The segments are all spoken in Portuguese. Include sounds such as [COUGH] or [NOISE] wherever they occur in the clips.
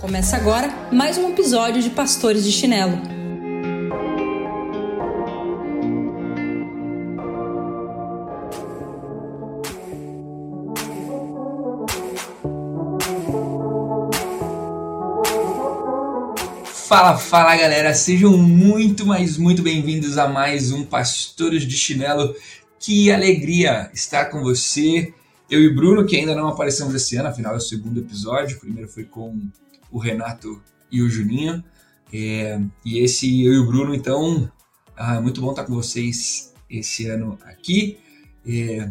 Começa agora mais um episódio de Pastores de Chinelo. Fala, fala galera, sejam muito, mas muito bem-vindos a mais um Pastores de Chinelo. Que alegria estar com você. Eu e Bruno, que ainda não aparecemos esse ano, afinal é o segundo episódio. O primeiro foi com o Renato e o Juninho. É, e esse eu e o Bruno, então, ah, muito bom estar com vocês esse ano aqui. É,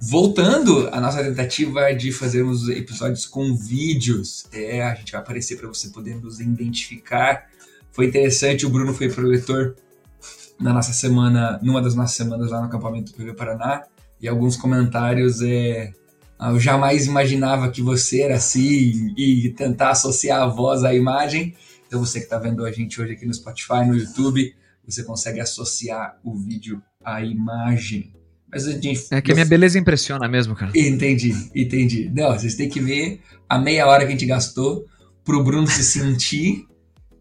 voltando à nossa tentativa de fazermos episódios com vídeos, é, a gente vai aparecer para você poder nos identificar. Foi interessante, o Bruno foi preletor na nossa semana, numa das nossas semanas lá no acampamento do PV Paraná, e alguns comentários é, eu jamais imaginava que você era assim e tentar associar a voz à imagem. Então você que está vendo a gente hoje aqui no Spotify, no YouTube, você consegue associar o vídeo à imagem. Mas a gente, é que a minha beleza impressiona mesmo, cara. Entendi, entendi. Não, vocês têm que ver a meia hora que a gente gastou pro Bruno se sentir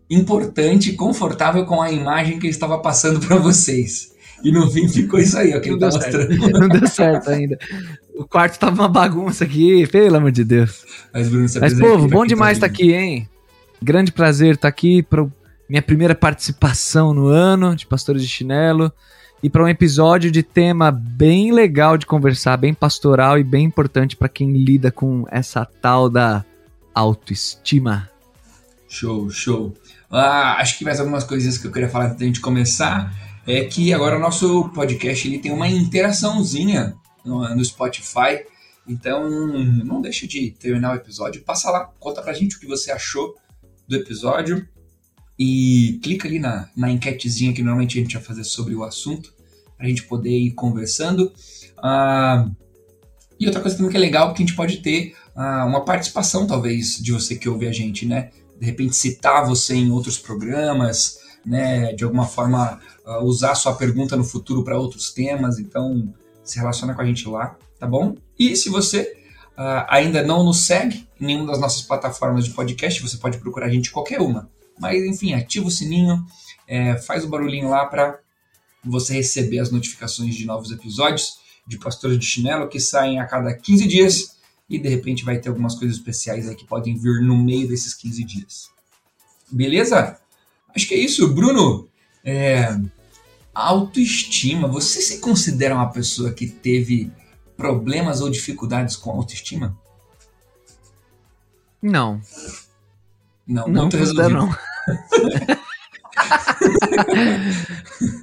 importante, confortável com a imagem que ele estava passando para vocês. E no fim ficou isso aí, ó, que não ele tá mostrando. [LAUGHS] Não deu certo ainda. O quarto tava uma bagunça aqui, pelo amor de Deus. Mas, Bruno, Mas povo, bom demais estar tá aqui, hein? Grande prazer estar tá aqui para minha primeira participação no ano de Pastores de Chinelo e para um episódio de tema bem legal de conversar, bem pastoral e bem importante para quem lida com essa tal da autoestima. Show, show. Ah, acho que mais algumas coisinhas que eu queria falar antes da gente começar é que agora o nosso podcast ele tem uma interaçãozinha no, no Spotify. Então, não deixe de terminar o episódio. Passa lá, conta pra gente o que você achou do episódio e clica ali na, na enquetezinha que normalmente a gente vai fazer sobre o assunto, pra gente poder ir conversando. Ah, e outra coisa também que é legal, que a gente pode ter ah, uma participação, talvez, de você que ouve a gente, né? De repente citar você em outros programas, né? De alguma forma uh, usar sua pergunta no futuro para outros temas, então se relaciona com a gente lá, tá bom? E se você uh, ainda não nos segue em nenhuma das nossas plataformas de podcast, você pode procurar a gente em qualquer uma. Mas enfim, ativa o sininho, é, faz o barulhinho lá para você receber as notificações de novos episódios de Pastores de Chinelo que saem a cada 15 dias e de repente vai ter algumas coisas especiais aí que podem vir no meio desses 15 dias. Beleza? Acho que é isso, Bruno. É, autoestima. Você se considera uma pessoa que teve problemas ou dificuldades com autoestima? Não. Não, não muito resolvido. Não. [LAUGHS]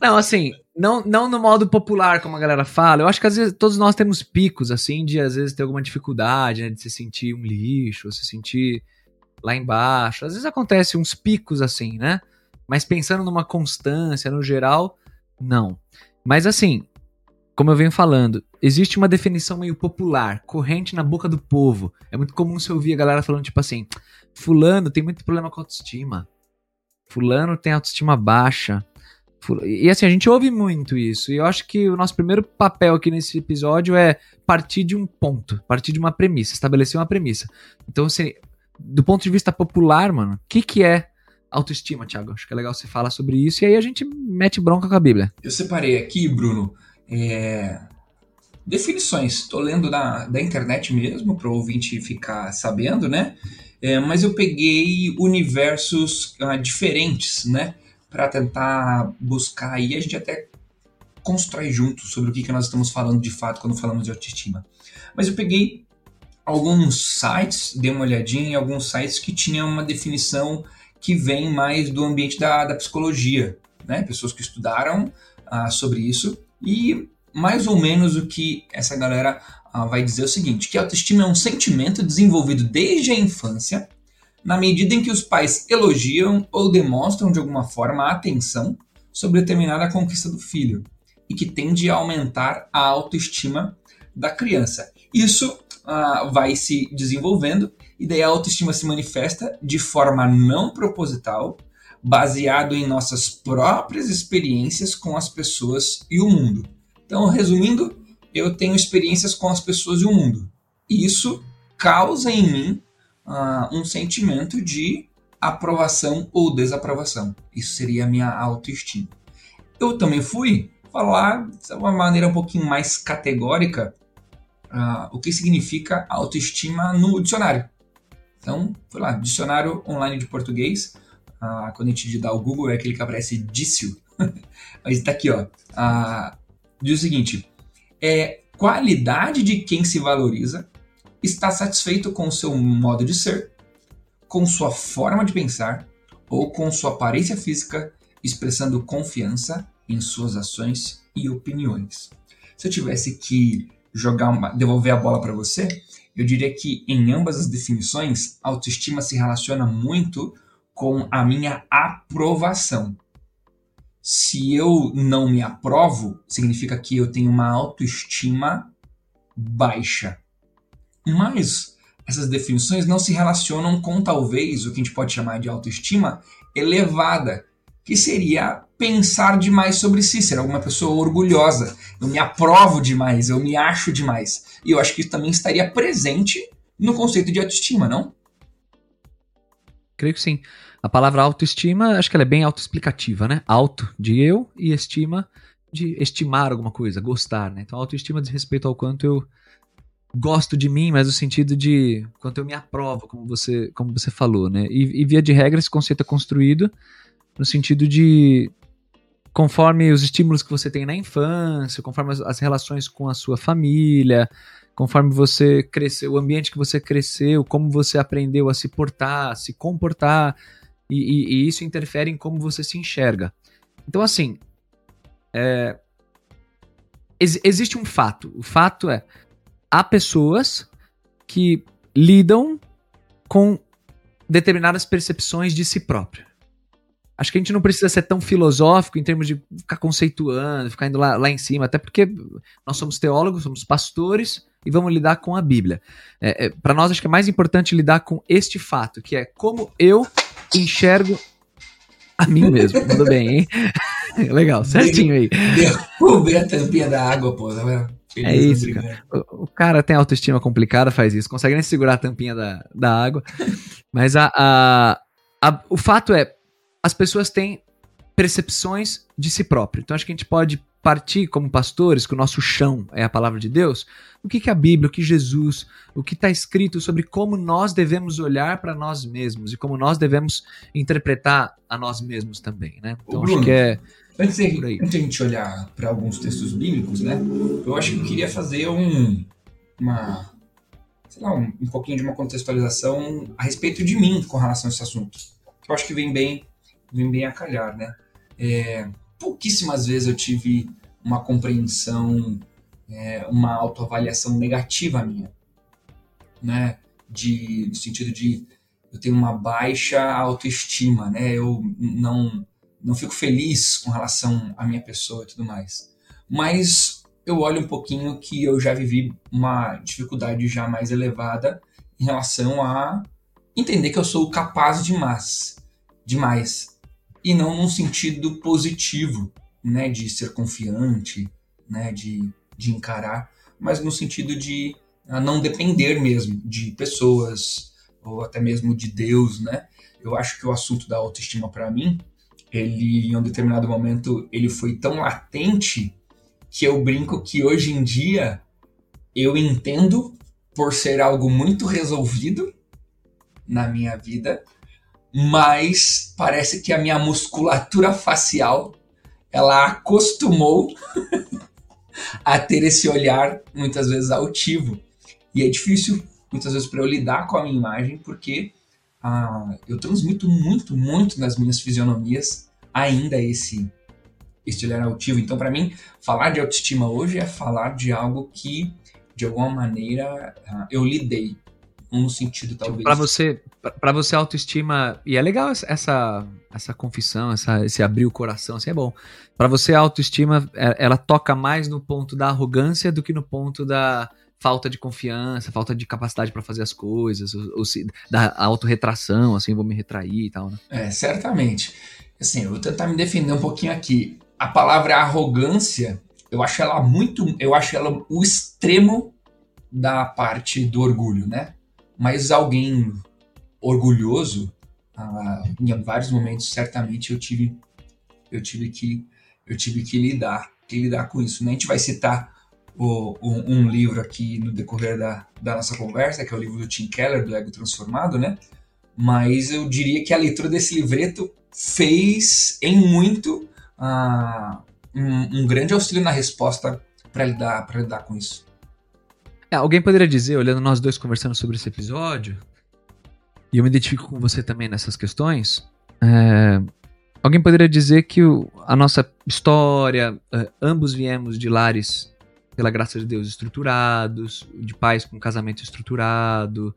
não, assim, não, não no modo popular, como a galera fala. Eu acho que às vezes todos nós temos picos, assim, de às vezes ter alguma dificuldade, né, de se sentir um lixo, se sentir lá embaixo. Às vezes acontece uns picos assim, né? Mas pensando numa constância, no geral, não. Mas assim, como eu venho falando, existe uma definição meio popular, corrente na boca do povo. É muito comum você ouvir a galera falando, tipo assim, fulano tem muito problema com autoestima. Fulano tem autoestima baixa. E assim, a gente ouve muito isso. E eu acho que o nosso primeiro papel aqui nesse episódio é partir de um ponto, partir de uma premissa, estabelecer uma premissa. Então, assim, do ponto de vista popular, mano, o que, que é autoestima, Thiago. Acho que é legal você falar sobre isso e aí a gente mete bronca com a Bíblia. Eu separei aqui, Bruno, é... definições. Estou lendo da, da internet mesmo, para o ouvinte ficar sabendo, né? É, mas eu peguei universos uh, diferentes, né? Para tentar buscar aí, a gente até constrói junto sobre o que, que nós estamos falando de fato quando falamos de autoestima. Mas eu peguei alguns sites, dei uma olhadinha em alguns sites que tinham uma definição que vem mais do ambiente da, da psicologia, né? Pessoas que estudaram ah, sobre isso e mais ou menos o que essa galera ah, vai dizer é o seguinte, que a autoestima é um sentimento desenvolvido desde a infância, na medida em que os pais elogiam ou demonstram de alguma forma a atenção sobre determinada conquista do filho e que tende a aumentar a autoestima da criança. Isso ah, vai se desenvolvendo e daí a autoestima se manifesta de forma não proposital, baseado em nossas próprias experiências com as pessoas e o mundo. Então, resumindo, eu tenho experiências com as pessoas e o mundo. Isso causa em mim uh, um sentimento de aprovação ou desaprovação. Isso seria a minha autoestima. Eu também fui falar de uma maneira um pouquinho mais categórica uh, o que significa autoestima no dicionário. Então, foi lá, dicionário online de português. Uh, quando a gente dá o Google, é aquele que aparece dício. [LAUGHS] Mas está aqui, ó. Uh, diz o seguinte: é qualidade de quem se valoriza, está satisfeito com o seu modo de ser, com sua forma de pensar ou com sua aparência física, expressando confiança em suas ações e opiniões. Se eu tivesse que jogar uma, devolver a bola para você, eu diria que em ambas as definições, autoestima se relaciona muito com a minha aprovação. Se eu não me aprovo, significa que eu tenho uma autoestima baixa. Mas essas definições não se relacionam com talvez o que a gente pode chamar de autoestima elevada, que seria pensar demais sobre si, ser alguma pessoa orgulhosa. Eu me aprovo demais, eu me acho demais. E eu acho que isso também estaria presente no conceito de autoestima, não? Creio que sim. A palavra autoestima, acho que ela é bem autoexplicativa, né? Auto de eu e estima de estimar alguma coisa, gostar, né? Então, autoestima diz respeito ao quanto eu gosto de mim, mas no sentido de quanto eu me aprovo, como você, como você falou, né? E, e via de regra esse conceito é construído no sentido de conforme os estímulos que você tem na infância, conforme as, as relações com a sua família, conforme você cresceu, o ambiente que você cresceu, como você aprendeu a se portar, se comportar, e, e, e isso interfere em como você se enxerga. Então, assim, é, ex, existe um fato. O fato é, há pessoas que lidam com determinadas percepções de si próprio. Acho que a gente não precisa ser tão filosófico em termos de ficar conceituando, ficar indo lá, lá em cima, até porque nós somos teólogos, somos pastores e vamos lidar com a Bíblia. É, é, Para nós, acho que é mais importante lidar com este fato, que é como eu enxergo a mim mesmo. [LAUGHS] Tudo bem, hein? [LAUGHS] Legal, certinho aí. Derrubei a tampinha da água, pô, tá vendo? É isso, cara. O, o, cara tem autoestima complicada, faz isso. Consegue nem segurar a tampinha da, da água. Mas a, a, a, o fato é, as pessoas têm percepções de si próprio. Então acho que a gente pode partir como pastores, que o nosso chão é a palavra de Deus, o que, que a Bíblia, o que Jesus, o que está escrito sobre como nós devemos olhar para nós mesmos e como nós devemos interpretar a nós mesmos também, né? Então Bruno, acho que é Antes de, antes de a gente olhar para alguns textos bíblicos, né? Eu acho que eu queria fazer um, uma, sei lá, um, um pouquinho de uma contextualização a respeito de mim com relação a esse assunto. Eu acho que vem bem, vem bem a calhar, né? É, pouquíssimas vezes eu tive uma compreensão, é, uma autoavaliação negativa minha, né? De, no sentido de eu tenho uma baixa autoestima, né? Eu não não fico feliz com relação à minha pessoa e tudo mais. Mas eu olho um pouquinho que eu já vivi uma dificuldade já mais elevada em relação a entender que eu sou capaz demais, demais, e não num sentido positivo, né, de ser confiante, né, de, de encarar, mas no sentido de não depender mesmo de pessoas ou até mesmo de Deus, né? Eu acho que o assunto da autoestima para mim ele em um determinado momento ele foi tão latente que eu brinco que hoje em dia eu entendo por ser algo muito resolvido na minha vida, mas parece que a minha musculatura facial ela acostumou [LAUGHS] a ter esse olhar muitas vezes altivo. E é difícil muitas vezes para eu lidar com a minha imagem porque ah, eu transmito muito, muito nas minhas fisionomias ainda esse esse olhar altivo. Então, para mim, falar de autoestima hoje é falar de algo que, de alguma maneira, ah, eu lidei no sentido talvez. Para você, para você autoestima e é legal essa essa confissão, essa, esse abrir o coração, assim é bom. Para você a autoestima, é, ela toca mais no ponto da arrogância do que no ponto da falta de confiança, falta de capacidade para fazer as coisas, ou, ou se, da autorretração, assim, vou me retrair e tal, né? É, certamente. Assim, eu vou tentar me defender um pouquinho aqui. A palavra arrogância, eu acho ela muito, eu acho ela o extremo da parte do orgulho, né? Mas alguém orgulhoso, ah, em vários momentos certamente eu tive eu tive que eu tive que lidar que lidar com isso. Né? A gente vai citar o, um, um, livro aqui no decorrer da, da nossa conversa, que é o livro do Tim Keller, do Ego Transformado, né? Mas eu diria que a leitura desse livreto fez em muito uh, um, um, grande auxílio na resposta para lidar, lidar com isso. É, alguém poderia dizer, olhando nós dois conversando sobre esse episódio, e eu me identifico com você também nessas questões, é, alguém poderia dizer que o, a nossa história, é, ambos viemos de lares, pela graça de Deus, estruturados, de pais com casamento estruturado,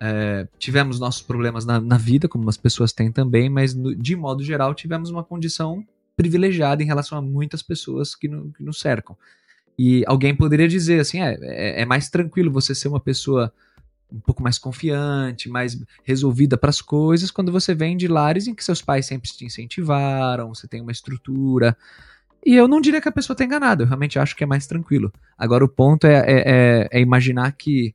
é, tivemos nossos problemas na, na, vida, como as pessoas têm também, mas no, de modo geral tivemos uma condição privilegiada em relação a muitas pessoas que, no, que nos cercam. E alguém poderia dizer assim: é, é, é mais tranquilo você ser uma pessoa um pouco mais confiante, mais resolvida para as coisas, quando você vem de lares em que seus pais sempre te incentivaram, você tem uma estrutura. E eu não diria que a pessoa está enganada, eu realmente acho que é mais tranquilo. Agora o ponto é, é, é, é imaginar que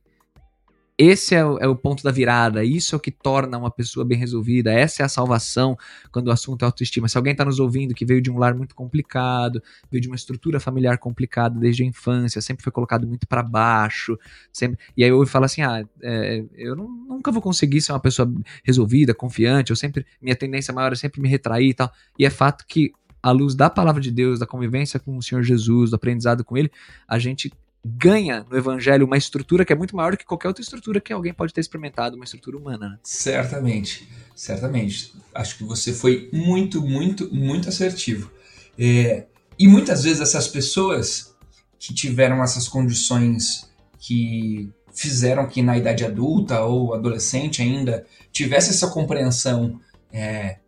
esse é o, é o, ponto da virada, isso é o que torna uma pessoa bem resolvida, essa é a salvação quando o assunto é autoestima. Se alguém está nos ouvindo que veio de um lar muito complicado, veio de uma estrutura familiar complicada desde a infância, sempre foi colocado muito para baixo, sempre, e aí eu falo assim: ah, é, eu não, nunca vou conseguir ser uma pessoa resolvida, confiante, eu sempre, minha tendência maior é sempre me retrair e tal. E é fato que à luz da palavra de Deus, da convivência com o Senhor Jesus, do aprendizado com Ele, a gente ganha no evangelho uma estrutura que é muito maior do que qualquer outra estrutura que alguém pode ter experimentado, uma estrutura humana. Né? Certamente, certamente. Acho que você foi muito, muito, muito assertivo. É, e muitas vezes essas pessoas que tiveram essas condições que fizeram que na idade adulta ou adolescente ainda tivesse essa compreensão é,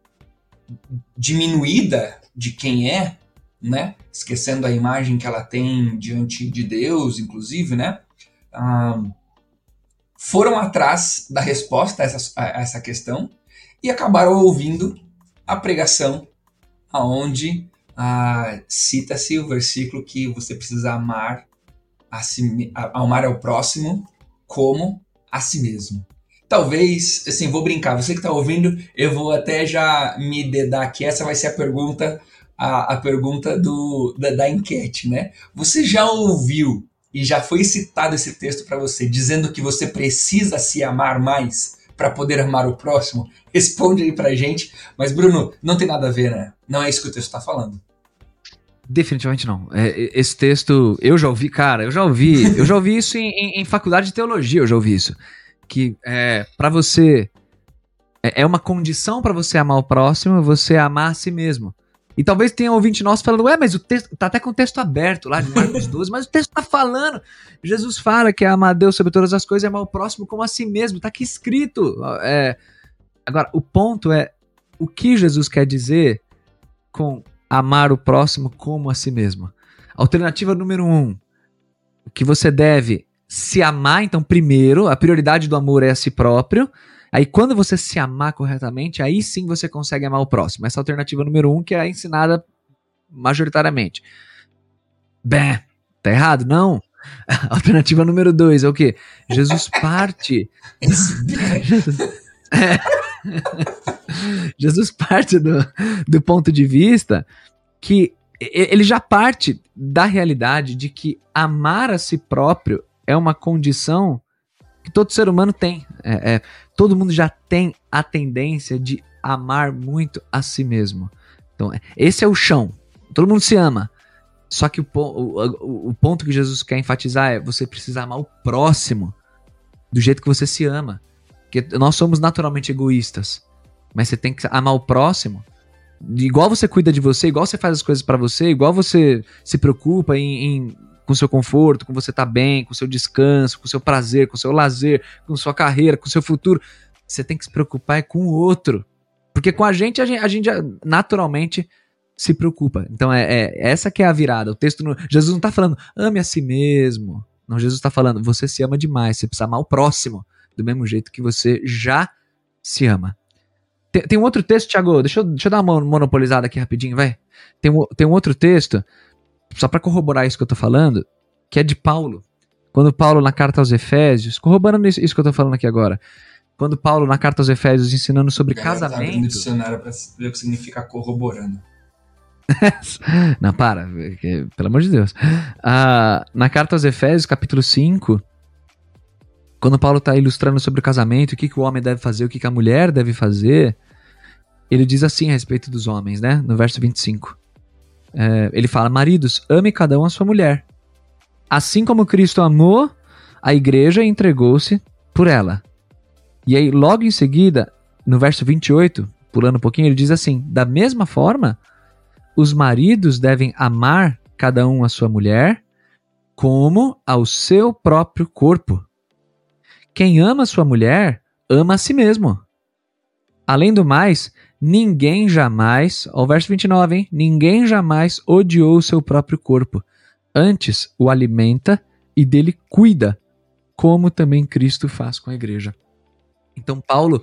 diminuída de quem é, né? Esquecendo a imagem que ela tem diante de Deus, inclusive, né? Ah, foram atrás da resposta a essa, a essa questão e acabaram ouvindo a pregação aonde ah, cita-se o versículo que você precisa amar a si, amar ao próximo como a si mesmo. Talvez, assim, vou brincar, você que está ouvindo, eu vou até já me dedar aqui, essa vai ser a pergunta a, a pergunta do, da, da enquete, né? Você já ouviu e já foi citado esse texto para você dizendo que você precisa se amar mais para poder amar o próximo? [LAUGHS] Responde aí pra gente. Mas, Bruno, não tem nada a ver, né? Não é isso que o texto está falando. Definitivamente não. É, esse texto, eu já ouvi, cara, eu já ouvi, eu já ouvi isso em, em, em faculdade de teologia, eu já ouvi isso. Que é, para você, é, é uma condição para você amar o próximo, você amar a si mesmo. E talvez tenha ouvinte nosso falando, ué, mas o texto tá até com o texto aberto lá de Marcos 12, mas o texto tá falando. Jesus fala que é amar Deus sobre todas as coisas e amar o próximo como a si mesmo. Tá aqui escrito. É... Agora, o ponto é o que Jesus quer dizer com amar o próximo como a si mesmo. Alternativa número um, que você deve se amar, então, primeiro, a prioridade do amor é a si próprio. Aí quando você se amar corretamente, aí sim você consegue amar o próximo. Essa alternativa número um que é ensinada majoritariamente. Bem, tá errado? Não. [LAUGHS] Alternativa número dois é o que? Jesus parte. Jesus, [LAUGHS] é, Jesus parte do, do ponto de vista que ele já parte da realidade de que amar a si próprio é uma condição que todo ser humano tem. É, é, todo mundo já tem a tendência de amar muito a si mesmo. Então, esse é o chão. Todo mundo se ama. Só que o, o, o ponto que Jesus quer enfatizar é você precisa amar o próximo do jeito que você se ama. Porque nós somos naturalmente egoístas. Mas você tem que amar o próximo. Igual você cuida de você, igual você faz as coisas para você, igual você se preocupa em, em com seu conforto, com você estar tá bem, com seu descanso, com seu prazer, com seu lazer, com sua carreira, com seu futuro. Você tem que se preocupar é com o outro. Porque com a gente, a gente, a gente naturalmente se preocupa. Então é, é, essa que é a virada. O texto no, Jesus não está falando ame a si mesmo. Não, Jesus está falando você se ama demais, você precisa amar o próximo do mesmo jeito que você já se ama. Tem, tem um outro texto, Thiago, deixa eu, deixa eu dar uma monopolizada aqui rapidinho, vai. Tem, tem um outro texto só para corroborar isso que eu tô falando, que é de Paulo. Quando Paulo, na carta aos Efésios, corroborando isso, isso que eu tô falando aqui agora, quando Paulo, na carta aos Efésios, ensinando sobre Galera, tá abrindo o casamento. dicionário pra ver o que significa corroborando. [LAUGHS] Não, para, que- pelo amor de Deus. Ah, na carta aos Efésios, capítulo 5, quando Paulo está ilustrando sobre o casamento, o que, que o homem deve fazer, o que, que a mulher deve fazer, ele diz assim a respeito dos homens, né? No verso 25. É, ele fala: Maridos, ame cada um a sua mulher. Assim como Cristo amou a igreja entregou-se por ela. E aí, logo em seguida, no verso 28, pulando um pouquinho, ele diz assim: Da mesma forma os maridos devem amar cada um a sua mulher como ao seu próprio corpo. Quem ama sua mulher, ama a si mesmo. Além do mais, ninguém jamais, ao verso 29, hein? Ninguém jamais odiou o seu próprio corpo. Antes o alimenta e dele cuida, como também Cristo faz com a igreja. Então, Paulo,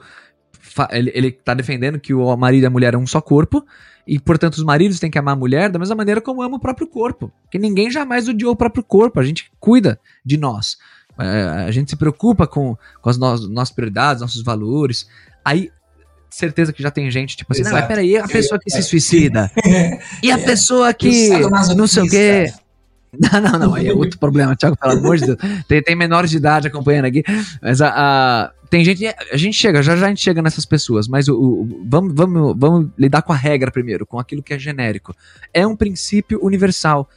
ele, ele tá defendendo que o marido e a mulher é um só corpo, e, portanto, os maridos têm que amar a mulher da mesma maneira como ama o próprio corpo. Porque ninguém jamais odiou o próprio corpo. A gente cuida de nós. É, a gente se preocupa com, com as no- nossas prioridades, nossos valores. Aí, certeza que já tem gente, tipo assim, não, mas Exato. peraí, a pessoa que é, se suicida? E a É. pessoa que não sei o quê. Não, não, não, aí é outro problema, Thiago, pelo amor de Deus. Tem, tem menores de idade acompanhando aqui, mas a, a- tem gente, a gente chega, já já a gente chega nessas pessoas, mas o, o- vamos, vamos, vamos lidar com a regra primeiro, com aquilo que é genérico. É um princípio universal.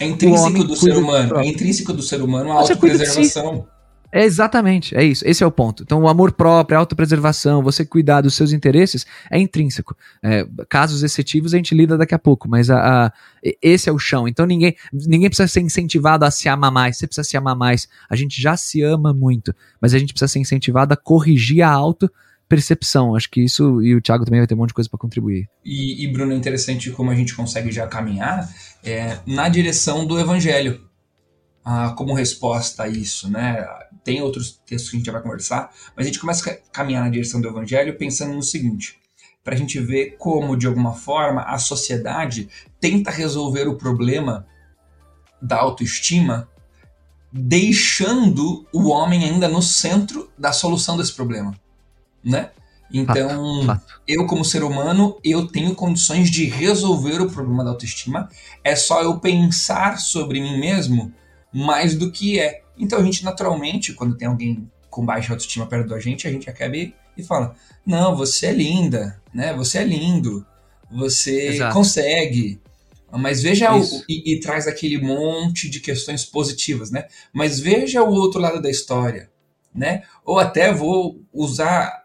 É intrínseco do cuida ser do humano. É intrínseco do ser humano a si. autopreservação. É exatamente, é isso. Esse é o ponto. Então, o amor próprio, a autopreservação, você cuidar dos seus interesses é intrínseco. É, casos excetivos a gente lida daqui a pouco, mas a, a- esse é o chão. Então, ninguém, ninguém precisa ser incentivado a se amar mais. Você precisa se amar mais. A gente já se ama muito, mas a gente precisa ser incentivado a corrigir a autopercepção. Acho que isso, e o Thiago também vai ter um monte de coisa para contribuir. E, e, Bruno, é interessante como a gente consegue já caminhar é, na direção do evangelho. Ah, como resposta a isso, né? Tem outros textos que a gente já vai conversar, mas a gente começa a caminhar na direção do evangelho pensando no seguinte: para a gente ver como, de alguma forma, a sociedade tenta resolver o problema da autoestima, deixando o homem ainda no centro da solução desse problema, né? Então, Fato. eu como ser humano, eu tenho condições de resolver o problema da autoestima. É só eu pensar sobre mim mesmo mais do que é. Então a gente naturalmente, quando tem alguém com baixa autoestima perto da gente, a gente acaba e, e fala: "Não, você é linda, né? Você é lindo. Você Exato. consegue". Mas veja o, e, e traz aquele monte de questões positivas, né? Mas veja o outro lado da história, né? Ou até vou usar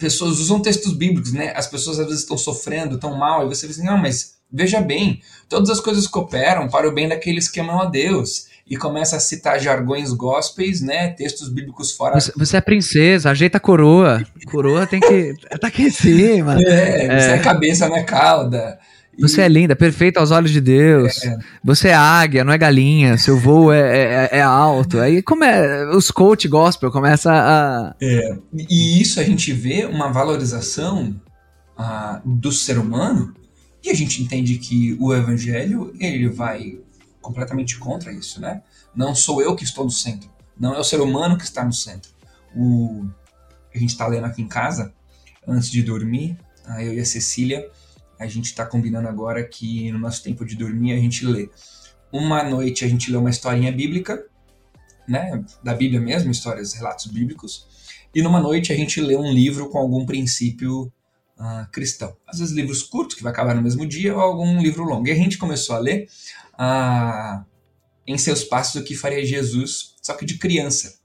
pessoas usam textos bíblicos, né? As pessoas às vezes estão sofrendo, estão mal, e você diz assim, não, mas veja bem, todas as coisas cooperam para o bem daqueles que amam a Deus. E começa a citar jargões gospels, né? Textos bíblicos fora. Você, você é princesa, ajeita a coroa. Coroa tem que. [LAUGHS] tá aqui em cima. É, você é cabeça, não é cauda. E- Você é linda, perfeita aos olhos de Deus. Você é águia, não é galinha. Seu voo é, é, é alto. Aí como é, os coach gospel começa a. É, e isso a gente vê uma valorização ah, do ser humano e a gente entende que o evangelho ele vai completamente contra isso, né? Não sou eu que estou no centro, não é o ser humano que está no centro. O a gente está lendo aqui em casa antes de dormir, ah, eu e a Cecília, a gente está combinando agora que no nosso tempo de dormir a gente lê. Uma noite a gente lê uma historinha bíblica, né? Da Bíblia mesmo, histórias, relatos bíblicos. E numa noite a gente lê um livro com algum princípio ah, cristão. Às vezes livros curtos, que vai acabar no mesmo dia, ou algum livro longo. E a gente começou a ler ah, Em Seus Passos o que Faria Jesus, só que de criança.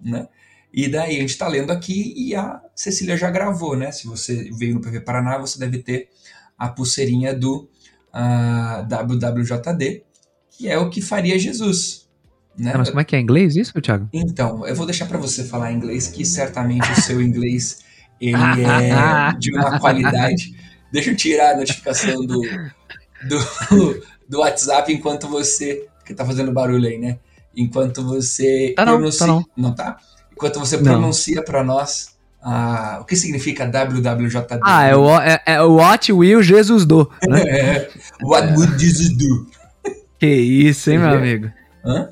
Né? E daí a gente está lendo aqui e a Cecília já gravou, né? Se você veio no PV Paraná, você deve ter a pulseirinha do ah, WWJD, que é o que faria Jesus. Né? Ah, mas como é que é em inglês isso, Thiago? Então, eu vou deixar para você falar inglês, que certamente o seu inglês ele é [LAUGHS] de uma qualidade. Deixa eu tirar a notificação do, do, do WhatsApp enquanto você. Que tá fazendo barulho aí, né? Enquanto você Tá não, pronuncia. tá não. tá? Enquanto você Não. pronuncia para nós ah, o que significa WWJD. Ah, é o, é, é What Will Jesus Do. Né? [LAUGHS] É, What would Jesus do? que isso, hein, meu É. amigo? Hã?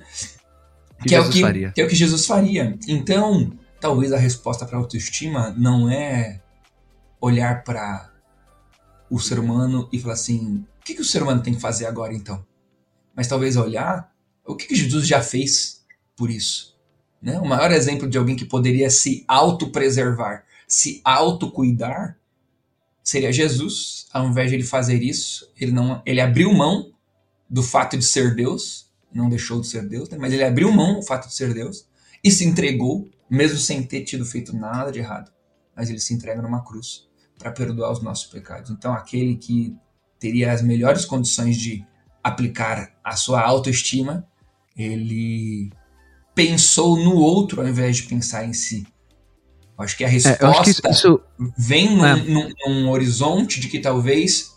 Que que, é o Jesus que, que é o que Jesus faria. Então, talvez a resposta para autoestima não é olhar para o ser humano e falar assim: o que, que o ser humano tem que fazer agora então? Mas talvez olhar o que, que Jesus já fez por isso. Né? O maior exemplo de alguém que poderia se autopreservar, se autocuidar, seria Jesus. Ao invés de ele fazer isso, ele, não, ele abriu mão do fato de ser Deus, não deixou de ser Deus, né? mas ele abriu mão do fato de ser Deus e se entregou, mesmo sem ter tido feito nada de errado. Mas ele se entrega numa cruz para perdoar os nossos pecados. Então, aquele que teria as melhores condições de aplicar a sua autoestima, ele pensou no outro ao invés de pensar em si. Eu acho que a resposta é, isso... vem num, é. num, num, horizonte de que talvez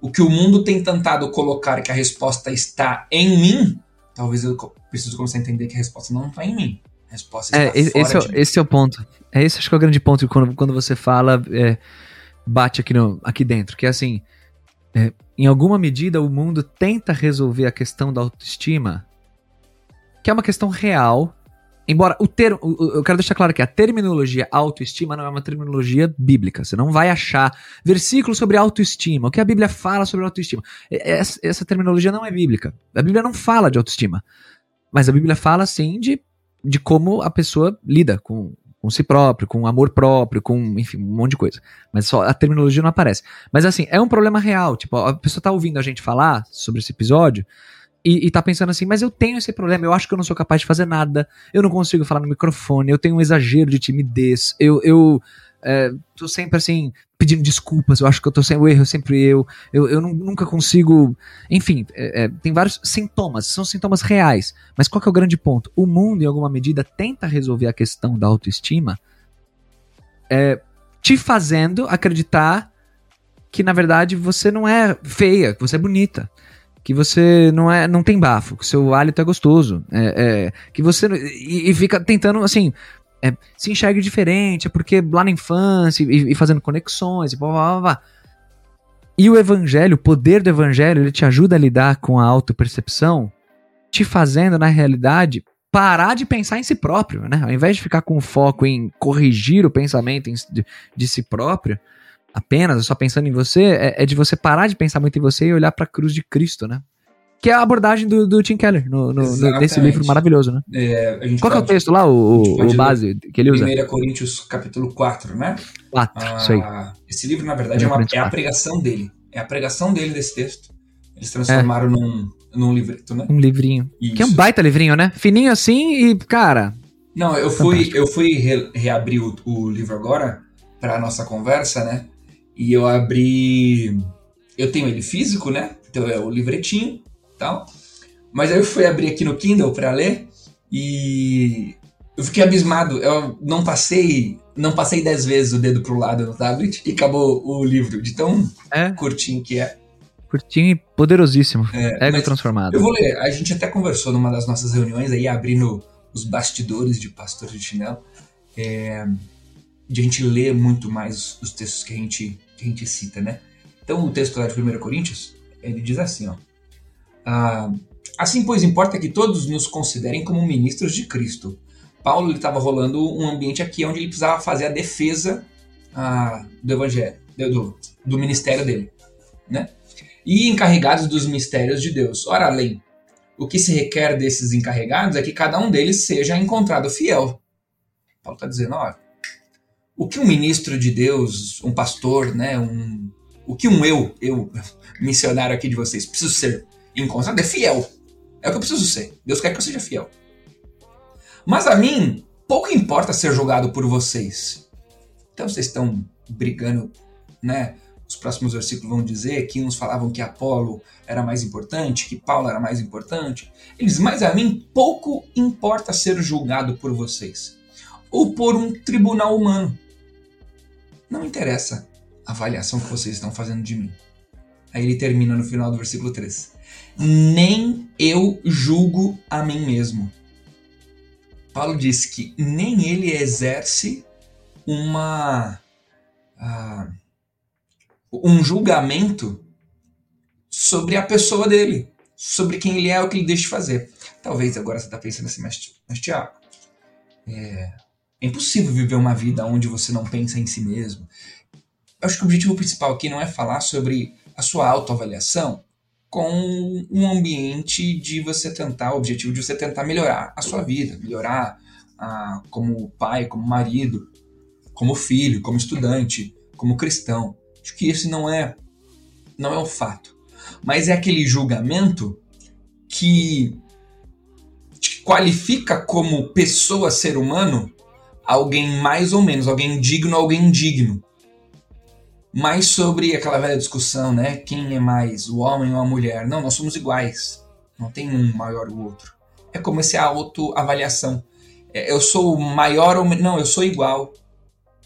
o que o mundo tem tentado colocar que a resposta está em mim, talvez eu preciso começar a entender que a resposta não está em mim. Resposta é, esse, é, esse é o ponto. É esse acho que é o grande ponto quando, quando você fala é, bate aqui, no, aqui dentro, que é assim, é, em alguma medida o mundo tenta resolver a questão da autoestima, que é uma questão real, embora o termo, eu quero deixar claro que a terminologia autoestima não é uma terminologia bíblica, você não vai achar versículos sobre autoestima, o que a Bíblia fala sobre autoestima, essa, essa terminologia não é bíblica, a Bíblia não fala de autoestima, mas a Bíblia fala sim de, de como a pessoa lida com com si próprio, com amor próprio, com, enfim, um monte de coisa. Mas só a terminologia não aparece. Mas assim, é um problema real. Tipo, a pessoa tá ouvindo a gente falar sobre esse episódio e, e tá pensando assim, mas eu tenho esse problema, eu acho que eu não sou capaz de fazer nada, eu não consigo falar no microfone, eu tenho um exagero de timidez, eu, eu é, tô sempre assim, pedindo desculpas, eu acho que eu tô sem o erro, sempre eu, eu, eu nunca consigo. Enfim, é, é, tem vários sintomas, são sintomas reais. Mas qual que é o grande ponto? O mundo, em alguma medida, tenta resolver a questão da autoestima é, te fazendo acreditar que, na verdade, você não é feia, que você é bonita que você não é não tem bafo, que seu hálito é gostoso, é, é que você e, e, fica tentando assim é, se enxergue diferente, é porque lá na infância e, e fazendo conexões e blá, blá, blá, E o evangelho, o poder do evangelho, ele te ajuda a lidar com a autopercepção, te fazendo, na realidade, parar de pensar em si próprio, né? Ao invés de ficar com foco em corrigir o pensamento de, de si próprio, apenas, só pensando em você, é, é, de você parar de pensar muito em você e olhar para a cruz de Cristo, né? Que é a abordagem do, do Tim Keller no, no, nesse livro maravilhoso, né? É, Qual é o texto lá, o, o base que ele usa? 1 Coríntios capítulo 4, né? 4, ah, isso aí. Esse livro, na verdade, é, uma, é, a pregação dele. É a pregação dele desse texto. Eles transformaram é. num, num livreto, né? Um livrinho. Isso. Que é um baita livrinho, né? Fininho assim e, cara... Não, eu fui, eu fui re, reabrir o, o livro agora para nossa conversa, né? E eu abri... Eu tenho ele físico, né? Então é o livretinho tal. Mas aí eu fui abrir aqui no Kindle para ler e eu fiquei abismado. Eu não passei, não passei dez vezes o dedo pro lado no tablet e acabou o livro de tão é. curtinho que é. Curtinho e poderosíssimo. É, Ego transformado. Eu vou ler. A gente até conversou numa das nossas reuniões aí, abrindo os bastidores de Pastor de Chinelo, é, de a gente ler muito mais os textos que a gente, que a gente cita, né? Então, o texto lá de 1 Coríntios, ele diz assim, ó. Ah, assim, pois, importa que todos nos considerem como ministros de Cristo. Paulo estava rolando um ambiente aqui onde ele precisava fazer a defesa ah, do evangelho, do, do ministério dele, né? E encarregados dos mistérios de Deus. Ora, além, o que se requer desses encarregados é que cada um deles seja encontrado fiel. Paulo está dizendo, olha, o que um ministro de Deus, um pastor, né, um, o que um eu, eu, [LAUGHS] missionário aqui de vocês, preciso ser encontrado é fiel. É o que eu preciso ser. Deus quer que eu seja fiel. Mas a mim, pouco importa ser julgado por vocês. Então vocês estão brigando, né? Os próximos versículos vão dizer que uns falavam que Apolo era mais importante, que Paulo era mais importante. Eles, mas a mim pouco importa ser julgado por vocês ou por um tribunal humano. Não interessa a avaliação que vocês estão fazendo de mim. Aí ele termina no final do versículo 3 nem eu julgo a mim mesmo. Paulo diz que nem ele exerce uma uh, um julgamento sobre a pessoa dele, sobre quem ele é, o que ele deixa de fazer. Talvez agora você está pensando assim, mas, mas Tiago, é, É impossível viver uma vida onde você não pensa em si mesmo. Eu acho que o objetivo principal aqui não é falar sobre a sua autoavaliação com um ambiente de você tentar, o objetivo de você tentar melhorar a sua vida, melhorar como pai, como marido, como filho, como estudante, como cristão. Acho que esse não é não é o fato, mas é aquele julgamento que te qualifica como pessoa, ser humano, alguém mais ou menos, alguém digno, alguém indigno. Mais sobre aquela velha discussão, né? Quem é mais, o homem ou a mulher? Não, nós somos iguais. Não tem um maior ou outro. É como essa autoavaliação. É, eu sou maior ou não, eu sou igual.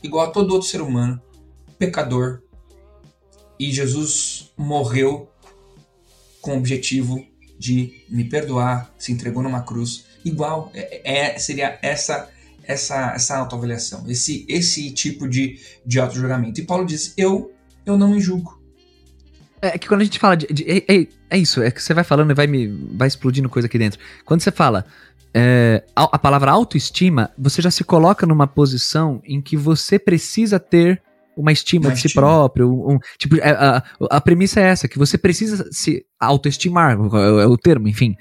Igual a todo outro ser humano. Pecador. E Jesus morreu com o objetivo de me perdoar, se entregou numa cruz. Igual, é, é seria essa essa, essa autoavaliação, esse, esse tipo de, de auto-julgamento. E Paulo diz: eu, eu não me julgo. É que quando a gente fala de. de é, é, é, isso, é que você vai falando e vai, me, vai explodindo coisa aqui dentro. Quando você fala é, a, a palavra autoestima, você já se coloca numa posição em que você precisa ter uma estima uma de si próprio. Um, tipo, a, é, a, a, premissa é essa, que você precisa se autoestimar, é, é o termo, enfim.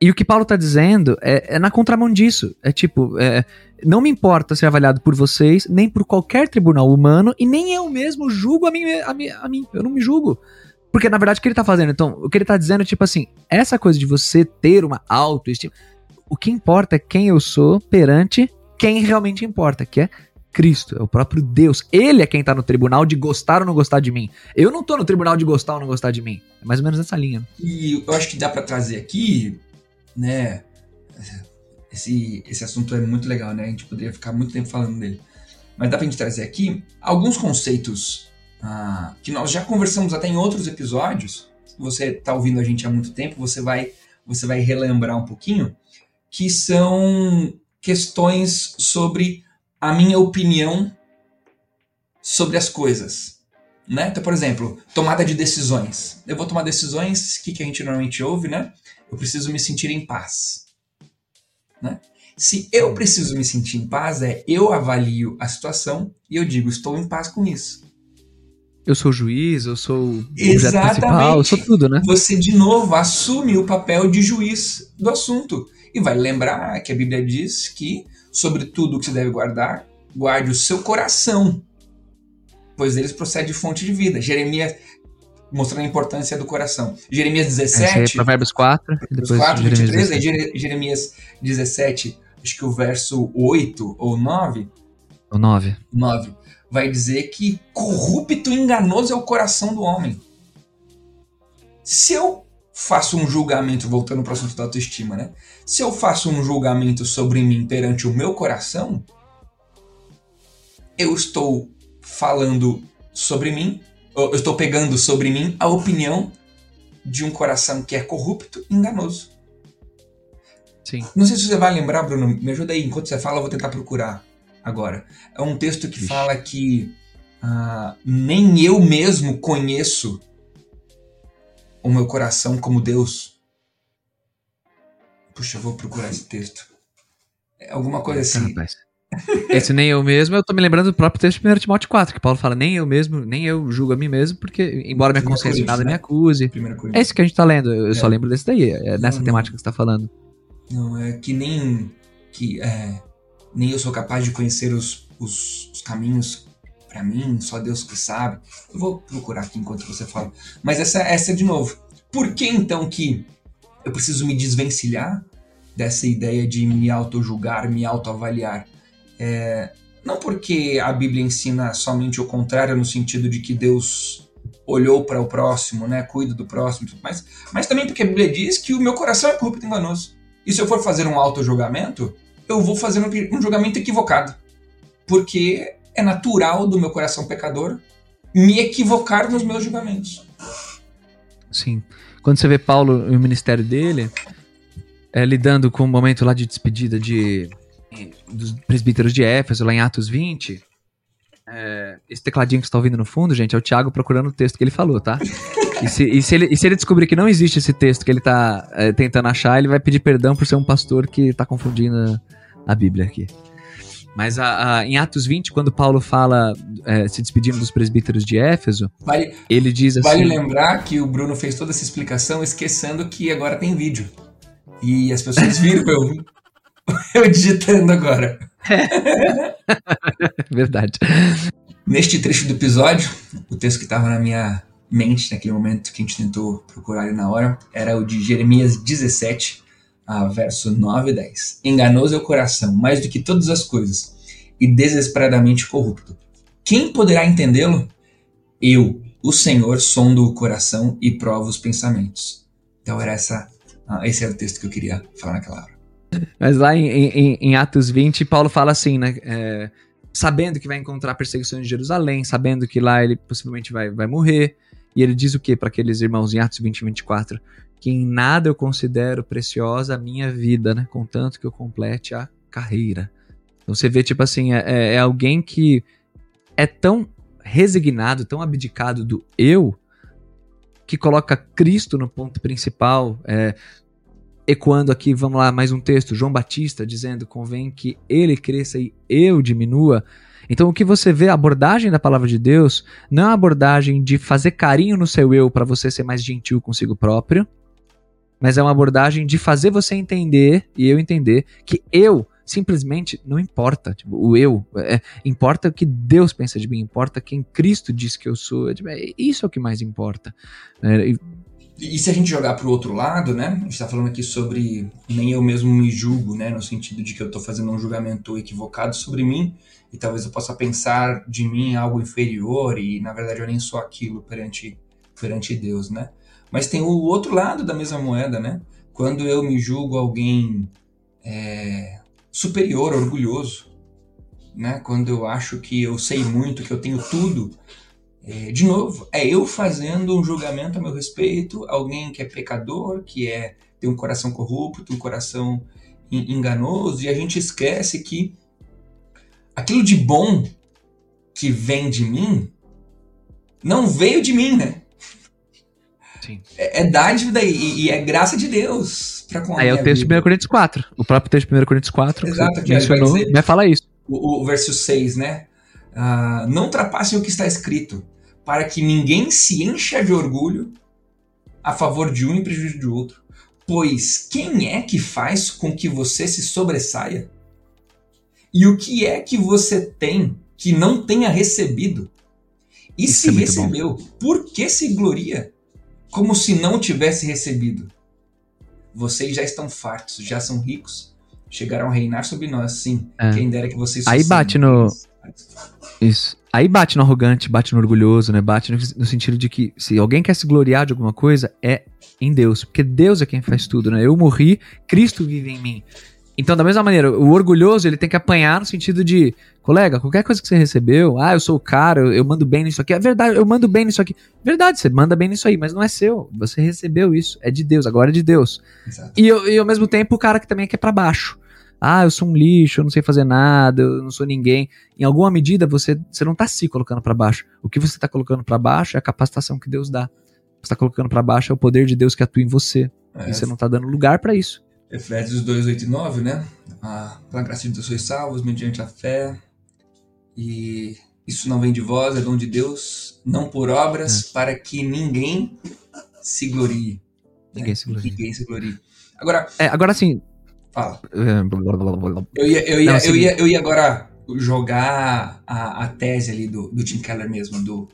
E o que Paulo está dizendo é, é, na contramão disso. É tipo, é, não me importa ser avaliado por vocês, nem por qualquer tribunal humano, e nem eu mesmo julgo a mim. A mim, a mim. Eu não me julgo. Porque, na verdade, o que ele está fazendo? Então, o que ele está dizendo é tipo assim: essa coisa de você ter uma autoestima. O que importa é quem eu sou perante quem realmente importa, que é Cristo, é o próprio Deus. Ele é quem tá no tribunal de gostar ou não gostar de mim. Eu não tô no tribunal de gostar ou não gostar de mim. É mais ou menos essa linha. E eu acho que dá para trazer aqui né? Esse, esse assunto é muito legal, né? A gente poderia ficar muito tempo falando dele. Mas dá pra gente trazer aqui alguns conceitos ah, que nós já conversamos até em outros episódios. Se você tá ouvindo a gente há muito tempo, você vai, você vai relembrar um pouquinho, que são questões sobre a minha opinião sobre as coisas. Né? Então, por exemplo, tomada de decisões. Eu vou tomar decisões, o que, que a gente normalmente ouve, né? Eu preciso me sentir em paz. Né? Se eu preciso me sentir em paz, é eu avalio a situação e eu digo, estou em paz com isso. Eu sou juiz, eu sou Exatamente. eu sou tudo, né? Você, de novo, assume o papel de juiz do assunto. E vai lembrar que a Bíblia diz que, sobre tudo que você deve guardar, guarde o seu coração, pois eles procede fonte de vida. Jeremias mostrando a importância do coração. Jeremias 17. É, Provérbios 4. Depois 4, Jeremias 23. Aí Jeremias 17, acho que o verso 8 ou 9. O 9. 9. Vai dizer que corrupto e enganoso é o coração do homem. Se eu faço um julgamento, voltando para o assunto da autoestima, né? Se eu faço um julgamento sobre mim perante o meu coração, eu estou falando sobre mim eu estou pegando sobre mim a opinião de um coração que é corrupto e enganoso. Sim. Não sei se você vai lembrar, Bruno, me ajuda aí, enquanto você fala, eu vou tentar procurar agora. É um texto que Ixi. fala que uh, nem eu mesmo conheço o meu coração como Deus. Puxa, eu vou procurar esse texto. É alguma coisa assim. Rapaz. Esse nem eu mesmo, eu tô me lembrando do próprio texto de 1 Timóteo 4, que Paulo fala, nem eu mesmo, nem eu julgo a mim mesmo, porque, embora minha consciência nada né? me acuse. É esse que a gente tá lendo, eu é. só lembro desse daí, é nessa não, temática que você tá falando. Não, é que nem que é, nem eu sou capaz de conhecer os, os, os caminhos para mim, só Deus que sabe. Eu vou procurar aqui enquanto você fala. Mas essa, essa é de novo. Por que então que eu preciso me desvencilhar dessa ideia de me auto-julgar, me auto-avaliar? É, não porque a Bíblia ensina somente o contrário, no sentido de que Deus olhou para o próximo, né, cuida do próximo, mas, mas também porque a Bíblia diz que o meu coração é corrupto e enganoso. E se eu for fazer um auto-julgamento, eu vou fazer um, um julgamento equivocado. Porque é natural do meu coração pecador me equivocar nos meus julgamentos. Sim. Quando você vê Paulo e o ministério dele, é, lidando com o momento lá de despedida de dos presbíteros de Éfeso, lá em Atos 20. É, esse tecladinho que você tá ouvindo no fundo, gente, é o Thiago procurando o texto que ele falou, tá? E se, e se, ele, e se ele, descobrir que não existe esse texto que ele tá é, tentando achar, ele vai pedir perdão por ser um pastor que tá confundindo a, a Bíblia aqui. Mas a, a, em Atos 20, quando Paulo fala, é, se despedindo dos presbíteros de Éfeso, vale, ele diz assim. Vale lembrar que o Bruno fez toda essa explicação esquecendo que agora tem vídeo. E as pessoas viram eu, [LAUGHS] eu digitando agora. [LAUGHS] Verdade. Neste trecho do episódio, o texto que estava na minha mente naquele momento que a gente tentou procurar ali na hora era o de Jeremias 17, a verso 9 e 10. Enganoso é o coração, mais do que todas as coisas, e desesperadamente corrupto. Quem poderá entendê-lo? Eu, o Senhor, sondo o coração e provo os pensamentos. Então era essa, ah, esse era o texto que eu queria falar naquela hora. Mas lá em, em, em Atos 20, Paulo fala assim, né? É, sabendo que vai encontrar perseguições em Jerusalém, sabendo que lá ele possivelmente vai, vai morrer. E ele diz o que para aqueles irmãos em Atos 20, 24? que em nada eu considero preciosa a minha vida, né? Contanto que eu complete a carreira. Então você vê, tipo assim, é, é, é alguém que é tão resignado, tão abdicado do eu, que coloca Cristo no ponto principal. É, ecoando aqui, vamos lá, mais um texto, João Batista dizendo: convém que ele cresça e eu diminua. Então, o que você vê, a abordagem da palavra de Deus, não é uma abordagem de fazer carinho no seu eu para você ser mais gentil consigo próprio, mas é uma abordagem de fazer você entender e eu entender que eu simplesmente não importa. Tipo, o eu. É, importa o que Deus pensa de mim, importa quem Cristo diz que eu sou. Tipo, é, isso é o que mais importa. É, e, se a gente jogar para o outro lado, né? A gente está falando aqui sobre nem eu mesmo me julgo, né? No sentido de que eu estou fazendo um julgamento equivocado sobre mim e talvez eu possa pensar de mim algo inferior e na verdade eu nem sou aquilo perante perante Deus, né? Mas tem o outro lado da mesma moeda, né? Quando eu me julgo alguém é, superior, orgulhoso, né? Quando eu acho que eu sei muito, que eu tenho tudo, é, de novo, é eu fazendo um julgamento a meu respeito, alguém que é pecador, que é tem um coração corrupto, um coração enganoso, e a gente esquece que aquilo de bom que vem de mim não veio de mim, né? Sim. É, é dádiva e, e, é graça de Deus para com Aí é o texto de 1 Coríntios 4. O próprio texto de 1 Coríntios 4. Exato, que mencionou, vai, dizer, vai falar isso. O, o verso 6, né? Uh, não ultrapassem o que está escrito, para que ninguém se encha de orgulho a favor de um em prejuízo de outro. Pois quem é que faz com que você se sobressaia? E o que é que você tem que não tenha recebido? E Isso se é recebeu, bom. por que se gloria? como se não tivesse recebido. Vocês já estão fartos, já são ricos, chegaram a reinar sobre nós, sim. É. Quem dera que vocês Aí bate no. Isso. Aí bate no arrogante, bate no orgulhoso, né? Bate no, no, sentido de que se alguém quer se gloriar de alguma coisa, é em Deus. Porque Deus é quem faz tudo, né? Eu morri, Cristo vive em mim. Então, da mesma maneira, o orgulhoso ele tem que apanhar no sentido de, colega, qualquer coisa que você recebeu, ah, eu sou o cara, eu, eu, mando bem nisso aqui. É verdade, eu mando bem nisso aqui. Verdade, você manda bem nisso aí, mas não é seu. Você recebeu isso. É de Deus, agora é de Deus. E, e ao mesmo tempo, o cara que também quer para baixo. Ah, eu sou um lixo, eu não sei fazer nada, eu não sou ninguém. Em alguma medida, você, você não tá se colocando para baixo. O que você tá colocando para baixo é a capacitação que Deus dá. Você tá colocando para baixo é o poder de Deus que atua em você. É. E você não tá dando lugar para isso. Efésios 2, 8 e 9, né? Ah, pela graça de Deus sois salvos, mediante a fé. E isso não vem de vós, é dom de Deus, não por obras, é. para que ninguém se glorie. Ninguém né? se glorie. Ninguém se glorie. Agora, é, agora sim. Fala. Eu ia, eu ia, não, eu ia, eu ia agora jogar a, a tese ali do, do Tim Keller mesmo, do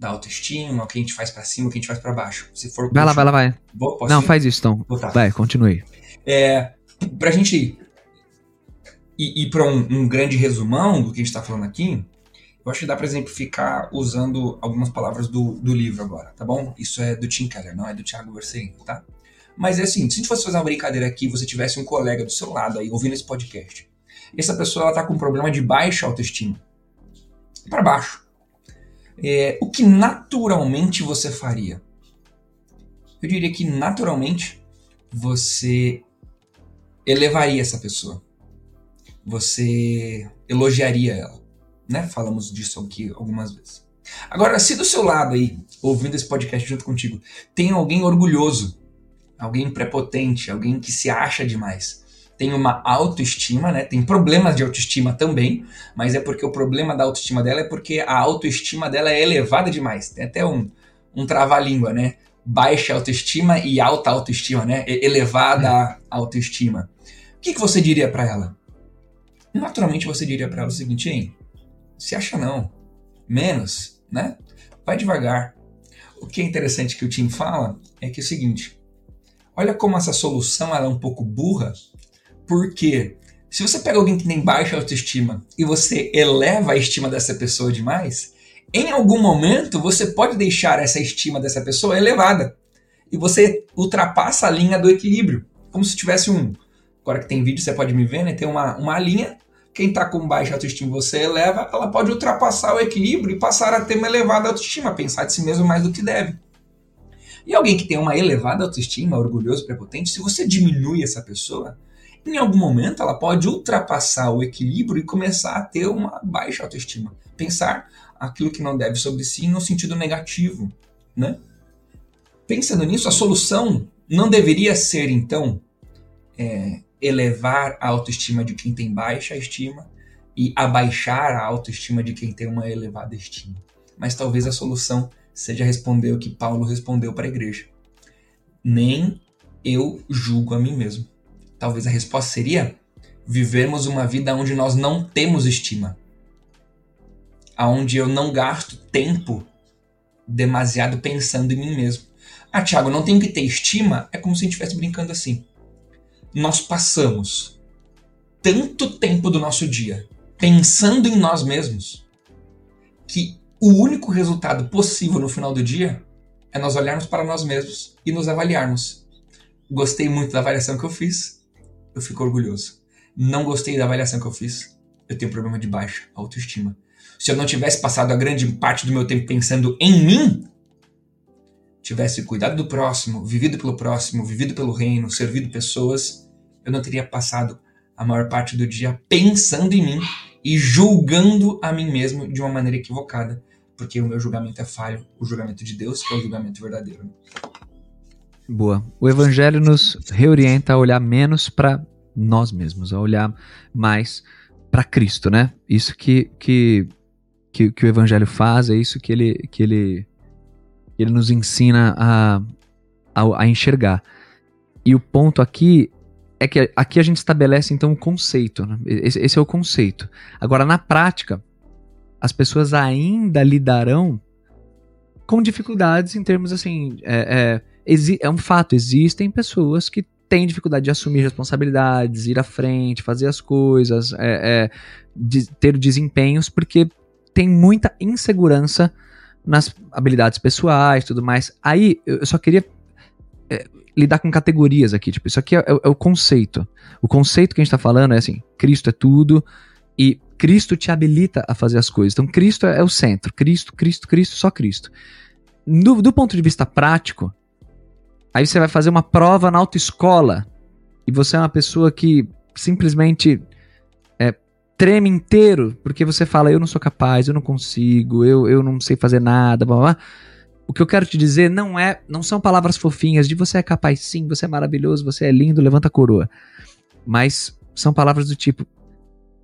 da autoestima, o que a gente faz para cima, o que a gente faz para baixo. Se for vai lá, vai lá, vai. Vou, não, ir? faz isso então. Vai, continue. É, pra gente ir, ir para um, um, grande resumão do que a gente está falando aqui, eu acho que dá para exemplificar usando algumas palavras do, do livro agora, tá bom? Isso é do Tim Keller, não é do Thiago Versein, tá? Mas é assim, se a gente fosse fazer uma brincadeira aqui, você tivesse um colega do seu lado aí ouvindo esse podcast, essa pessoa ela tá com um problema de baixa autoestima, para baixo. É, o que naturalmente você faria? Eu diria que naturalmente você elevaria essa pessoa. Você elogiaria ela, né? Falamos disso aqui algumas vezes. Agora, se do seu lado aí, ouvindo esse podcast junto contigo, tem alguém orgulhoso, alguém prepotente, alguém que se acha demais, tem uma autoestima, né? Tem problemas de autoestima também, mas é porque o problema da autoestima dela é porque a autoestima dela é elevada demais. Tem até um, um trava-língua, né? Baixa autoestima e alta autoestima, né? Elevada autoestima. O que, que você diria para ela? Naturalmente você diria para ela o seguinte, hein? Se acha não. Menos, né? Vai devagar. O que é interessante que o Tim fala é que é o seguinte: olha como essa solução é um pouco burra, porque se você pega alguém que tem baixa autoestima e você eleva a estima dessa pessoa demais, em algum momento você pode deixar essa estima dessa pessoa elevada. E você ultrapassa a linha do equilíbrio. Como se tivesse um. Agora que tem vídeo, você pode me ver, né? Tem uma, uma linha. Quem está com baixa autoestima você eleva, ela pode ultrapassar o equilíbrio e passar a ter uma elevada autoestima, pensar de si mesmo mais do que deve. E alguém que tem uma elevada autoestima, orgulhoso, prepotente, se você diminui essa pessoa, em algum momento ela pode ultrapassar o equilíbrio e começar a ter uma baixa autoestima. Pensar aquilo que não deve sobre si no sentido negativo, né? Pensando nisso, a solução não deveria ser, então, é, elevar a autoestima de quem tem baixa estima e abaixar a autoestima de quem tem uma elevada estima. Mas talvez a solução seja responder o que Paulo respondeu para a igreja. Nem eu julgo a mim mesmo. Talvez a resposta seria vivermos uma vida onde nós não temos estima. Onde eu não gasto tempo demasiado pensando em mim mesmo. Ah, Thiago, não tenho que ter estima? É como se a gente estivesse brincando assim. Nós passamos tanto tempo do nosso dia pensando em nós mesmos que o único resultado possível no final do dia é nós olharmos para nós mesmos e nos avaliarmos. Gostei muito da avaliação que eu fiz, eu fico orgulhoso. Não gostei da avaliação que eu fiz, eu tenho problema de baixa autoestima. Se eu não tivesse passado a grande parte do meu tempo pensando em mim, tivesse cuidado do próximo, vivido pelo próximo, vivido pelo reino, servido pessoas, eu não teria passado a maior parte do dia pensando em mim e julgando a mim mesmo de uma maneira equivocada, porque o meu julgamento é falho, o julgamento de Deus é o julgamento verdadeiro. Boa. O evangelho nos reorienta a olhar menos para nós mesmos, a olhar mais para Cristo, né? Isso que, que, que, que, o evangelho faz, é isso que ele, que ele, ele nos ensina a, a, a enxergar. E o ponto aqui é que aqui a gente estabelece então o conceito. Né? Esse, esse, é o conceito. Agora, na prática, as pessoas ainda lidarão com dificuldades em termos assim. É, é, é um fato, existem pessoas que têm dificuldade de assumir responsabilidades, ir à frente, fazer as coisas, é, é, de, ter desempenhos, porque tem muita insegurança nas habilidades pessoais tudo mais. Aí eu só queria é, lidar com categorias aqui. Tipo, isso aqui é, é, o conceito. O conceito que a gente está falando é assim: Cristo é tudo e Cristo te habilita a fazer as coisas. Então, Cristo é, o centro. Cristo, Cristo, Cristo, só Cristo. Do, do ponto de vista prático, Aí você vai fazer uma prova na autoescola e você é uma pessoa que simplesmente é, treme inteiro porque você fala: eu não sou capaz, eu não consigo, eu, eu não sei fazer nada, blá, blá. O que eu quero te dizer não é, não são palavras fofinhas de você é capaz sim, você é maravilhoso, você é lindo, levanta a coroa. Mas são palavras do tipo: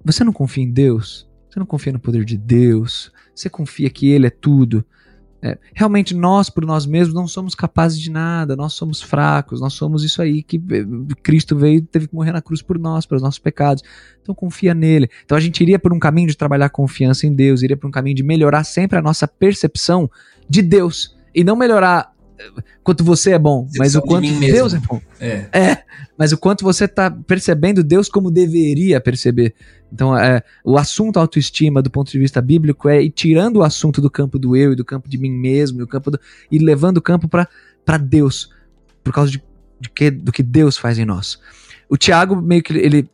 você não confia em Deus? Você não confia no poder de Deus? Você confia que Ele é tudo? É, realmente nós, por nós mesmos, não somos capazes de nada, nós somos fracos, nós somos isso aí que Cristo veio teve que morrer na cruz por nós, pelos nossos pecados. Então confia nele. Então a gente iria por um caminho de trabalhar confiança em Deus, iria por um caminho de melhorar sempre a nossa percepção de Deus e não melhorar quanto você é bom, mas o quanto Deus é bom. É. é. mas o quanto você está percebendo Deus como deveria perceber. Então, é, o assunto autoestima, do ponto de vista bíblico, é ir tirando o assunto do campo do eu e do campo de mim mesmo, e, o campo do, e levando o campo para Deus, por causa de, de que, do que Deus faz em nós. O Tiago, meio que ele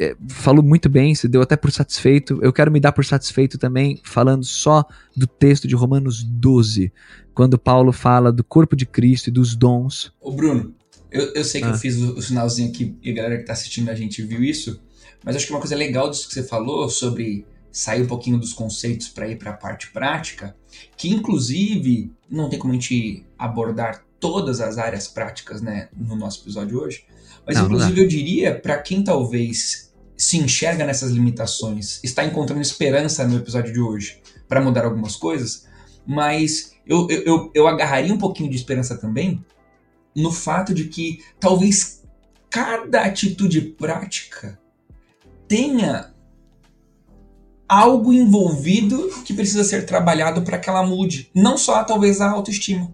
é, falou muito bem, se deu até por satisfeito. Eu quero me dar por satisfeito também falando só do texto de Romanos 12, quando Paulo fala do corpo de Cristo e dos dons. Ô Bruno, eu, eu sei que ah. eu fiz o, o, sinalzinho aqui e a galera que tá assistindo a gente viu isso, mas acho que uma coisa legal disso que você falou sobre sair um pouquinho dos conceitos para ir para a parte prática, que inclusive não tem como a gente abordar todas as áreas práticas né, no nosso episódio hoje, mas não, inclusive não eu diria para quem talvez se enxerga nessas limitações, está encontrando esperança no episódio de hoje para mudar algumas coisas, mas eu, eu, eu, eu agarraria um pouquinho de esperança também no fato de que talvez cada atitude prática tenha algo envolvido que precisa ser trabalhado para que ela mude. Não só, talvez, a autoestima.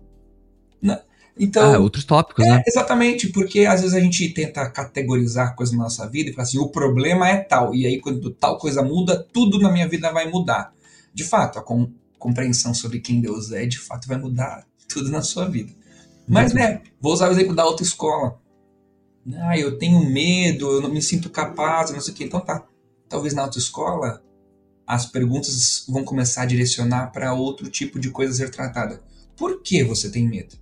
Né? Então, ah, outros tópicos, é, né? Exatamente, porque às vezes a gente tenta categorizar coisas na nossa vida e fala assim, o problema é tal, e aí quando tal coisa muda, tudo na minha vida vai mudar. De fato, compreensão sobre quem Deus é, de fato, vai mudar tudo na sua vida. Mas, né, vou usar o exemplo da autoescola. Ah, eu tenho medo, eu não me sinto capaz, não sei o quê. Então tá, talvez na autoescola as perguntas vão começar a direcionar para outro tipo de coisa a ser tratada. Por que você tem medo?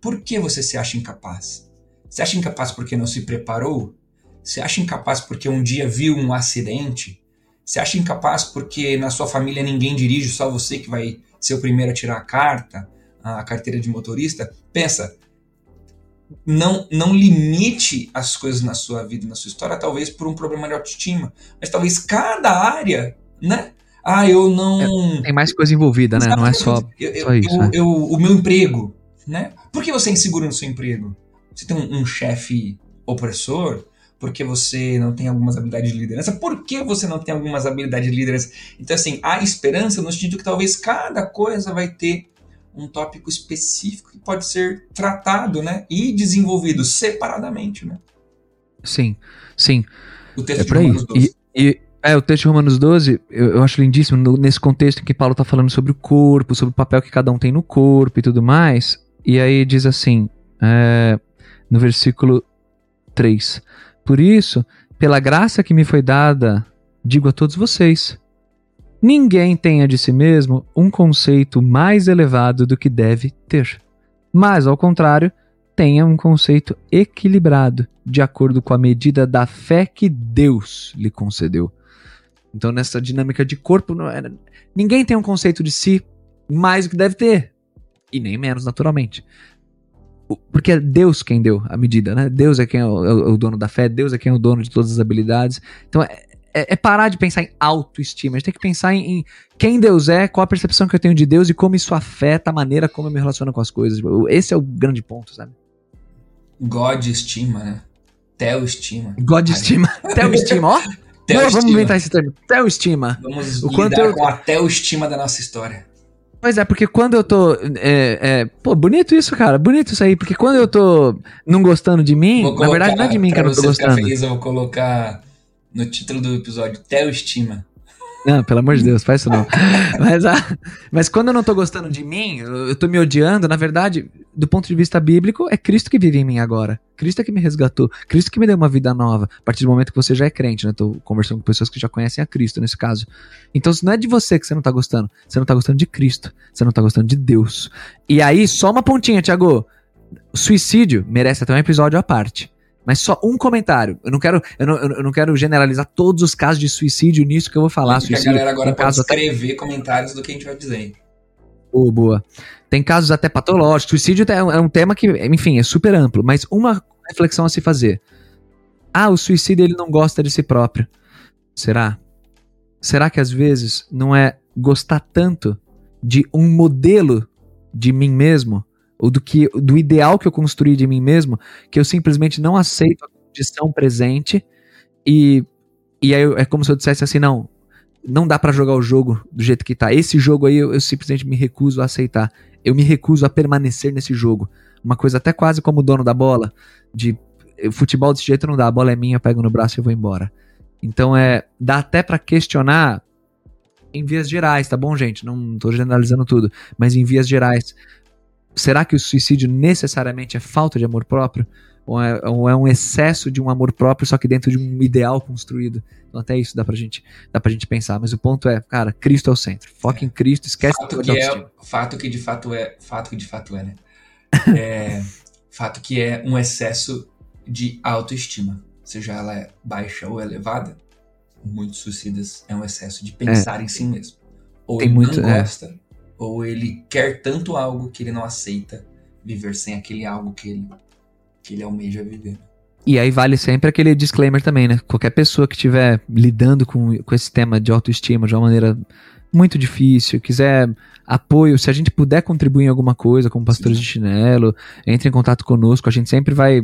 Por que você se acha incapaz? Você acha incapaz porque não se preparou? Você acha incapaz porque um dia viu um acidente? Você acha incapaz porque na sua família ninguém dirige, só você que vai ser o primeiro a tirar a carta, a carteira de motorista? Pensa, não, não limite as coisas na sua vida, na sua história, talvez por um problema de autoestima, mas talvez cada área né? Ah, eu não. É, tem mais coisa envolvida, né? Não é só, eu, só isso. Eu, né? eu, o meu emprego, né? Por que você é inseguro no seu emprego? Você tem um, um chefe opressor? Porque você não tem algumas habilidades de liderança? Por que você não tem algumas habilidades de liderança? Então, assim, há esperança no sentido que talvez cada coisa vai ter um tópico específico que pode ser tratado, né? E desenvolvido separadamente, né? Sim, sim. O texto é de Romanos 12. E, e é, o texto de Romanos 12, eu, eu acho lindíssimo, no, nesse contexto em que Paulo está falando sobre o corpo, sobre o papel que cada um tem no corpo e tudo mais. E aí diz assim, é, no versículo 3: Por isso, pela graça que me foi dada, digo a todos vocês: ninguém tenha de si mesmo um conceito mais elevado do que deve ter. Mas, ao contrário, tenha um conceito equilibrado, de acordo com a medida da fé que Deus lhe concedeu. Então, nessa dinâmica de corpo, ninguém tem um conceito de si mais do que deve ter. E nem menos, naturalmente. Porque é Deus quem deu a medida, né? Deus é quem é o, é o dono da fé, Deus é quem é o dono de todas as habilidades. Então, é, é, é parar de pensar em autoestima. A gente tem que pensar em, em, quem Deus é, qual a percepção que eu tenho de Deus e como isso afeta a maneira como eu me relaciono com as coisas. Esse é o grande ponto, sabe? God estima, né? Theo estima. God estima. Theo estima, ó. [LAUGHS] Não, vamos inventar esse termo. Teoestima. Vamos o quanto eu... com a teoestima da nossa história. Pois é, porque quando eu tô. É, é, pô, bonito isso, cara. Bonito isso aí. Porque quando eu tô não gostando de mim, colocar, na verdade não é de mim que eu não tô gostando. Feliz, eu vou colocar no título do episódio Teoestima. Não, pelo amor de Deus, faz isso não. [LAUGHS] mas, ah, mas quando eu não tô gostando de mim, eu, eu tô me odiando, na verdade, do ponto de vista bíblico, é Cristo que vive em mim agora. Cristo é que me resgatou. Cristo que me deu uma vida nova. A partir do momento que você já é crente, né? Tô conversando com pessoas que já conhecem a Cristo nesse caso. Então, não é de você que você não tá gostando. Você não tá gostando de Cristo. Você não tá gostando de Deus. E aí, só uma pontinha, Thiago. Suicídio merece até um episódio à parte. Mas só um comentário. Eu não quero, eu não, eu não quero generalizar todos os casos de suicídio nisso que eu vou falar. suicídio, a galera agora pode escrever até... comentários do que a gente vai dizer. Oh, boa. Tem casos até patológicos. Suicídio é um, é um tema que, enfim, é super amplo. Mas uma reflexão a se fazer. Ah, o suicídio ele não gosta de si próprio. Será? Será que às vezes não é gostar tanto de um modelo de mim mesmo ou do que do ideal que eu construí de mim mesmo, que eu simplesmente não aceito a condição presente e e aí é como se eu dissesse assim, não, não dá para jogar o jogo do jeito que tá. Esse jogo aí eu, eu, simplesmente me recuso a aceitar. Eu me recuso a permanecer nesse jogo. Uma coisa até quase como o dono da bola, de futebol desse jeito não dá, a bola é minha, eu pego no braço e vou embora. Então é, dá até para questionar em vias gerais, tá bom, gente? Não tô generalizando tudo, mas em vias gerais. Será que o suicídio necessariamente é falta de amor próprio? Ou é, ou é, um excesso de um amor próprio, só que dentro de um ideal construído? Então, até isso dá pra gente, dá pra gente pensar. Mas o ponto é, cara, Cristo é o centro. Foca é. em Cristo, esquece fato que é, Fato que de fato é. Fato que de fato é, né? [LAUGHS] é, fato que é um excesso de autoestima. Seja ela é baixa ou elevada, muitos suicidas é um excesso de pensar é. em si mesmo. Ou Tem muito, não é. gosta, ou ele quer tanto algo que ele não aceita viver sem aquele algo que ele, que ele almeja viver. E aí vale sempre aquele disclaimer também, né? Qualquer pessoa que estiver lidando com, com esse tema de autoestima de uma maneira muito difícil, quiser apoio, se a gente puder contribuir em alguma coisa como pastores Sim. de chinelo, entre em contato conosco, a gente sempre vai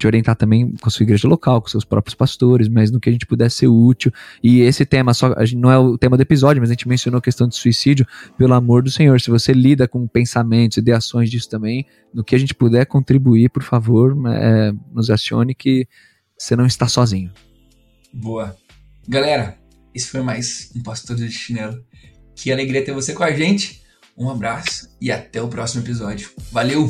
te orientar também com a sua igreja local, com seus próprios pastores, mas no que a gente puder ser útil. E esse tema só não é o tema do episódio, mas a gente mencionou a questão de suicídio, pelo amor do Senhor. Se você lida com pensamentos, ideações disso também, no que a gente puder contribuir, por favor, é, nos acione que você não está sozinho. Boa. Galera, esse foi mais um Pastor de Chinelo. Que alegria ter você com a gente. Um abraço e até o próximo episódio. Valeu!